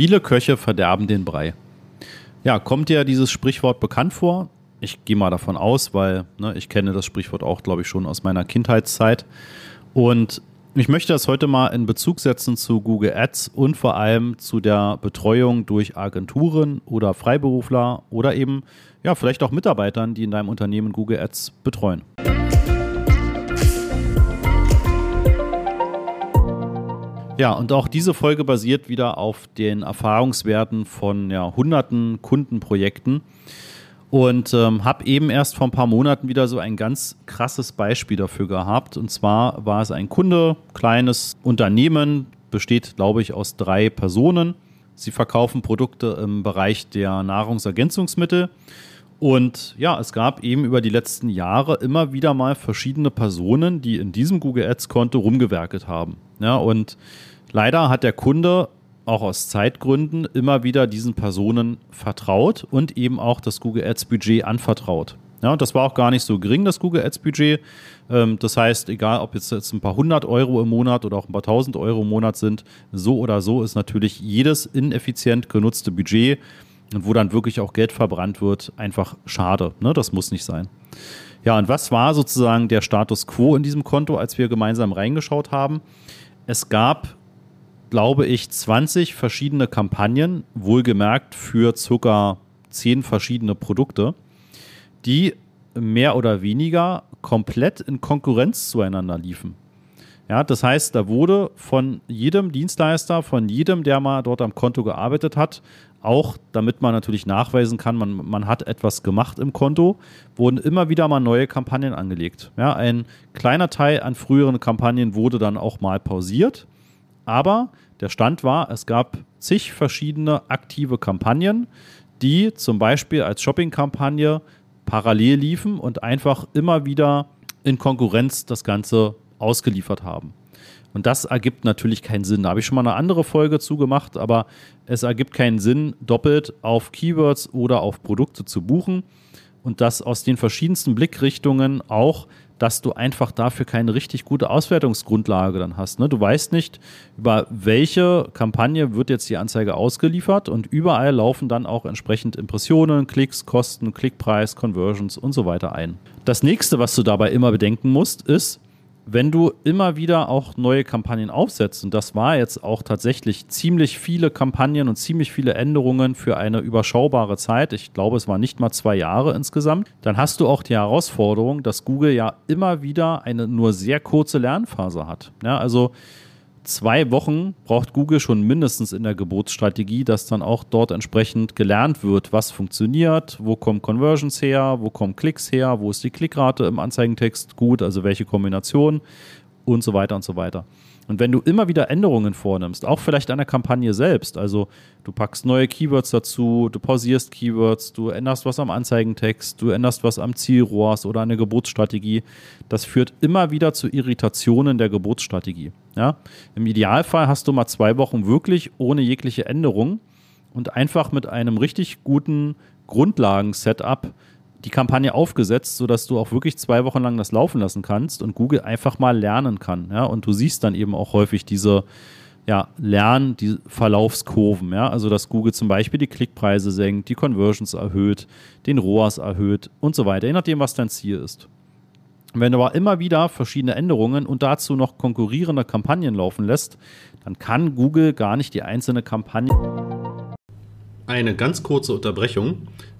Viele Köche verderben den Brei. Ja, kommt dir dieses Sprichwort bekannt vor? Ich gehe mal davon aus, weil ne, ich kenne das Sprichwort auch, glaube ich, schon aus meiner Kindheitszeit. Und ich möchte das heute mal in Bezug setzen zu Google Ads und vor allem zu der Betreuung durch Agenturen oder Freiberufler oder eben ja, vielleicht auch Mitarbeitern, die in deinem Unternehmen Google Ads betreuen. Ja, und auch diese Folge basiert wieder auf den Erfahrungswerten von ja, hunderten Kundenprojekten und ähm, habe eben erst vor ein paar Monaten wieder so ein ganz krasses Beispiel dafür gehabt. Und zwar war es ein Kunde, kleines Unternehmen, besteht, glaube ich, aus drei Personen. Sie verkaufen Produkte im Bereich der Nahrungsergänzungsmittel. Und ja, es gab eben über die letzten Jahre immer wieder mal verschiedene Personen, die in diesem Google Ads-Konto rumgewerkelt haben. Ja, und leider hat der Kunde auch aus Zeitgründen immer wieder diesen Personen vertraut und eben auch das Google Ads Budget anvertraut. Ja, und das war auch gar nicht so gering, das Google Ads Budget. Ähm, das heißt, egal ob jetzt, jetzt ein paar hundert Euro im Monat oder auch ein paar tausend Euro im Monat sind, so oder so ist natürlich jedes ineffizient genutzte Budget und wo dann wirklich auch Geld verbrannt wird, einfach schade. Ne? Das muss nicht sein. Ja, und was war sozusagen der Status quo in diesem Konto, als wir gemeinsam reingeschaut haben? Es gab glaube ich, 20 verschiedene Kampagnen, wohlgemerkt für circa 10 verschiedene Produkte, die mehr oder weniger komplett in Konkurrenz zueinander liefen. Ja, das heißt, da wurde von jedem Dienstleister, von jedem, der mal dort am Konto gearbeitet hat, auch damit man natürlich nachweisen kann, man, man hat etwas gemacht im Konto, wurden immer wieder mal neue Kampagnen angelegt. Ja, ein kleiner Teil an früheren Kampagnen wurde dann auch mal pausiert aber der Stand war, es gab zig verschiedene aktive Kampagnen, die zum Beispiel als Shopping-Kampagne parallel liefen und einfach immer wieder in Konkurrenz das Ganze ausgeliefert haben. Und das ergibt natürlich keinen Sinn. Da habe ich schon mal eine andere Folge zugemacht, aber es ergibt keinen Sinn, doppelt auf Keywords oder auf Produkte zu buchen und das aus den verschiedensten Blickrichtungen auch dass du einfach dafür keine richtig gute Auswertungsgrundlage dann hast. Ne? Du weißt nicht, über welche Kampagne wird jetzt die Anzeige ausgeliefert und überall laufen dann auch entsprechend Impressionen, Klicks, Kosten, Klickpreis, Conversions und so weiter ein. Das nächste, was du dabei immer bedenken musst, ist, wenn du immer wieder auch neue Kampagnen aufsetzt, und das war jetzt auch tatsächlich ziemlich viele Kampagnen und ziemlich viele Änderungen für eine überschaubare Zeit, ich glaube, es waren nicht mal zwei Jahre insgesamt, dann hast du auch die Herausforderung, dass Google ja immer wieder eine nur sehr kurze Lernphase hat. Ja, also zwei Wochen braucht Google schon mindestens in der Geburtsstrategie, dass dann auch dort entsprechend gelernt wird, was funktioniert, wo kommen Conversions her, wo kommen Klicks her, wo ist die Klickrate im Anzeigentext gut, also welche Kombination und so weiter und so weiter. Und wenn du immer wieder Änderungen vornimmst, auch vielleicht an der Kampagne selbst, also du packst neue Keywords dazu, du pausierst Keywords, du änderst was am Anzeigentext, du änderst was am Zielrohrs oder an der Geburtsstrategie, das führt immer wieder zu Irritationen der Geburtsstrategie. Ja? Im Idealfall hast du mal zwei Wochen wirklich ohne jegliche Änderung und einfach mit einem richtig guten Grundlagen-Setup die Kampagne aufgesetzt, sodass du auch wirklich zwei Wochen lang das laufen lassen kannst und Google einfach mal lernen kann. Ja? Und du siehst dann eben auch häufig diese ja, Lern, die Verlaufskurven. Ja? Also, dass Google zum Beispiel die Klickpreise senkt, die Conversions erhöht, den ROAS erhöht und so weiter, je nachdem, was dein Ziel ist. Wenn du aber immer wieder verschiedene Änderungen und dazu noch konkurrierende Kampagnen laufen lässt, dann kann Google gar nicht die einzelne Kampagne. Eine ganz kurze Unterbrechung.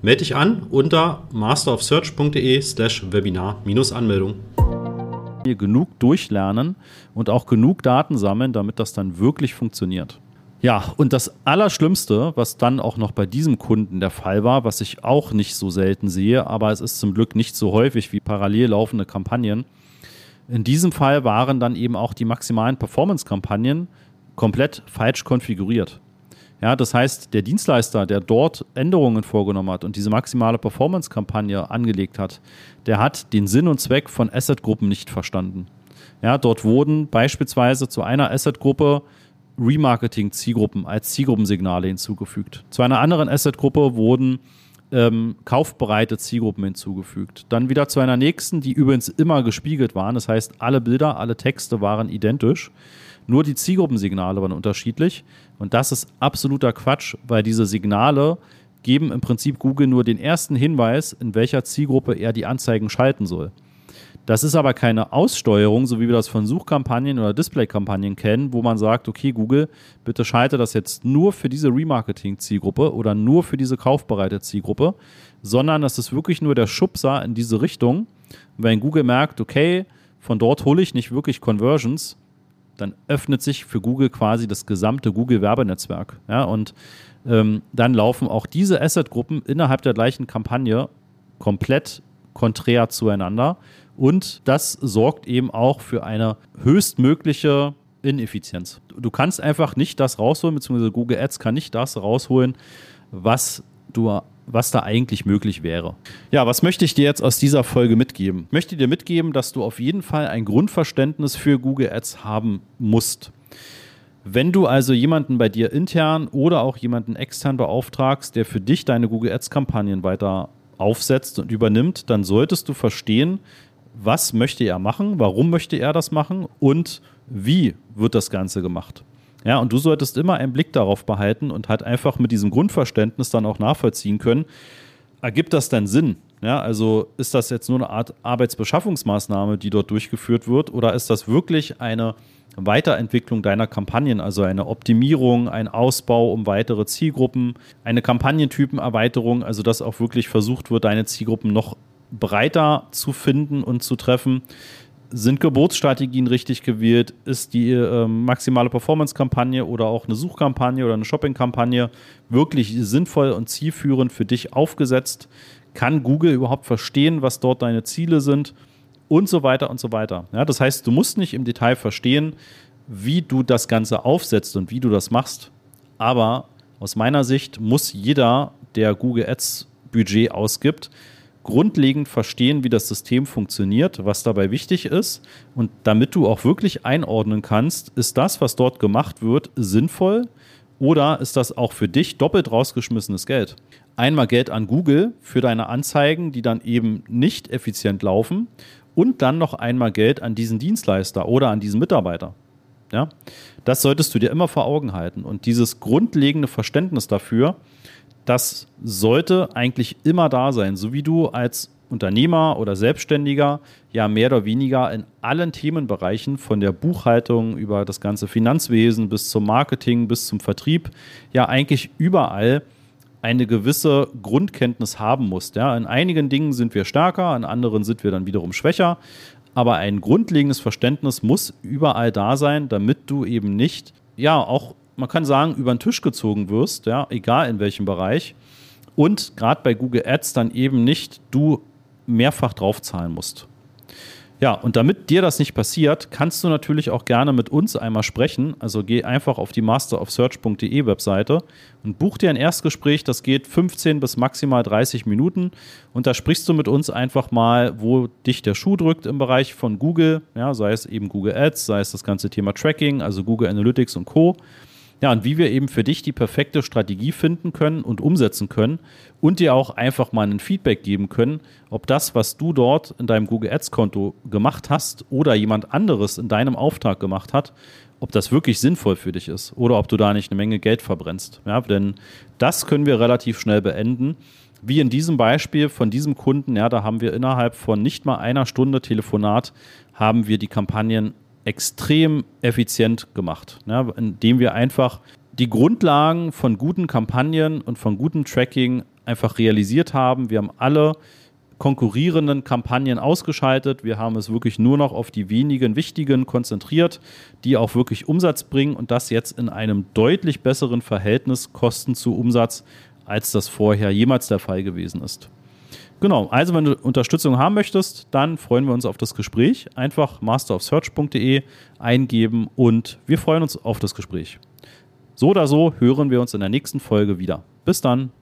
Melde dich an unter masterofsearch.de slash Webinar-Anmeldung. Genug durchlernen und auch genug Daten sammeln, damit das dann wirklich funktioniert. Ja, und das Allerschlimmste, was dann auch noch bei diesem Kunden der Fall war, was ich auch nicht so selten sehe, aber es ist zum Glück nicht so häufig wie parallel laufende Kampagnen. In diesem Fall waren dann eben auch die maximalen Performance-Kampagnen komplett falsch konfiguriert. Ja, das heißt, der Dienstleister, der dort Änderungen vorgenommen hat und diese maximale Performance-Kampagne angelegt hat, der hat den Sinn und Zweck von Asset-Gruppen nicht verstanden. Ja, dort wurden beispielsweise zu einer Asset-Gruppe Remarketing-Zielgruppen als Zielgruppensignale hinzugefügt. Zu einer anderen Asset-Gruppe wurden ähm, kaufbereite Zielgruppen hinzugefügt. Dann wieder zu einer nächsten, die übrigens immer gespiegelt waren. Das heißt, alle Bilder, alle Texte waren identisch. Nur die Zielgruppensignale waren unterschiedlich. Und das ist absoluter Quatsch, weil diese Signale geben im Prinzip Google nur den ersten Hinweis, in welcher Zielgruppe er die Anzeigen schalten soll. Das ist aber keine Aussteuerung, so wie wir das von Suchkampagnen oder Displaykampagnen kennen, wo man sagt, okay, Google, bitte schalte das jetzt nur für diese Remarketing-Zielgruppe oder nur für diese kaufbereite Zielgruppe, sondern das ist wirklich nur der Schubser in diese Richtung. Und wenn Google merkt, okay, von dort hole ich nicht wirklich Conversions, dann öffnet sich für Google quasi das gesamte Google-Werbenetzwerk. Ja, und ähm, dann laufen auch diese Asset-Gruppen innerhalb der gleichen Kampagne komplett konträr zueinander. Und das sorgt eben auch für eine höchstmögliche Ineffizienz. Du kannst einfach nicht das rausholen, beziehungsweise Google Ads kann nicht das rausholen, was du was da eigentlich möglich wäre. Ja, was möchte ich dir jetzt aus dieser Folge mitgeben? Ich möchte dir mitgeben, dass du auf jeden Fall ein Grundverständnis für Google Ads haben musst. Wenn du also jemanden bei dir intern oder auch jemanden extern beauftragst, der für dich deine Google Ads Kampagnen weiter aufsetzt und übernimmt, dann solltest du verstehen, was möchte er machen, warum möchte er das machen und wie wird das Ganze gemacht. Ja, und du solltest immer einen Blick darauf behalten und halt einfach mit diesem Grundverständnis dann auch nachvollziehen können, ergibt das denn Sinn? Ja, also ist das jetzt nur eine Art Arbeitsbeschaffungsmaßnahme, die dort durchgeführt wird, oder ist das wirklich eine Weiterentwicklung deiner Kampagnen, also eine Optimierung, ein Ausbau um weitere Zielgruppen, eine Kampagnentypenerweiterung, also dass auch wirklich versucht wird, deine Zielgruppen noch breiter zu finden und zu treffen. Sind Geburtsstrategien richtig gewählt? Ist die äh, maximale Performance-Kampagne oder auch eine Suchkampagne oder eine Shopping-Kampagne wirklich sinnvoll und zielführend für dich aufgesetzt? Kann Google überhaupt verstehen, was dort deine Ziele sind? Und so weiter und so weiter. Ja, das heißt, du musst nicht im Detail verstehen, wie du das Ganze aufsetzt und wie du das machst. Aber aus meiner Sicht muss jeder, der Google Ads Budget ausgibt, grundlegend verstehen, wie das System funktioniert, was dabei wichtig ist. Und damit du auch wirklich einordnen kannst, ist das, was dort gemacht wird, sinnvoll oder ist das auch für dich doppelt rausgeschmissenes Geld? Einmal Geld an Google für deine Anzeigen, die dann eben nicht effizient laufen und dann noch einmal Geld an diesen Dienstleister oder an diesen Mitarbeiter. Ja? Das solltest du dir immer vor Augen halten. Und dieses grundlegende Verständnis dafür, das sollte eigentlich immer da sein, so wie du als Unternehmer oder Selbstständiger ja mehr oder weniger in allen Themenbereichen von der Buchhaltung über das ganze Finanzwesen bis zum Marketing bis zum Vertrieb ja eigentlich überall eine gewisse Grundkenntnis haben musst. Ja. In einigen Dingen sind wir stärker, in anderen sind wir dann wiederum schwächer, aber ein grundlegendes Verständnis muss überall da sein, damit du eben nicht ja auch man kann sagen, über den Tisch gezogen wirst, ja, egal in welchem Bereich. Und gerade bei Google Ads dann eben nicht du mehrfach draufzahlen musst. Ja, und damit dir das nicht passiert, kannst du natürlich auch gerne mit uns einmal sprechen. Also geh einfach auf die masterofsearch.de Webseite und buch dir ein Erstgespräch. Das geht 15 bis maximal 30 Minuten. Und da sprichst du mit uns einfach mal, wo dich der Schuh drückt im Bereich von Google. Ja, sei es eben Google Ads, sei es das ganze Thema Tracking, also Google Analytics und Co. Ja, und wie wir eben für dich die perfekte Strategie finden können und umsetzen können und dir auch einfach mal ein Feedback geben können, ob das, was du dort in deinem Google Ads Konto gemacht hast oder jemand anderes in deinem Auftrag gemacht hat, ob das wirklich sinnvoll für dich ist oder ob du da nicht eine Menge Geld verbrennst. Ja, denn das können wir relativ schnell beenden. Wie in diesem Beispiel von diesem Kunden, ja, da haben wir innerhalb von nicht mal einer Stunde Telefonat haben wir die Kampagnen extrem effizient gemacht, ne? indem wir einfach die Grundlagen von guten Kampagnen und von gutem Tracking einfach realisiert haben. Wir haben alle konkurrierenden Kampagnen ausgeschaltet. Wir haben es wirklich nur noch auf die wenigen wichtigen konzentriert, die auch wirklich Umsatz bringen und das jetzt in einem deutlich besseren Verhältnis Kosten zu Umsatz, als das vorher jemals der Fall gewesen ist. Genau, also wenn du Unterstützung haben möchtest, dann freuen wir uns auf das Gespräch. Einfach masterofsearch.de eingeben und wir freuen uns auf das Gespräch. So oder so hören wir uns in der nächsten Folge wieder. Bis dann.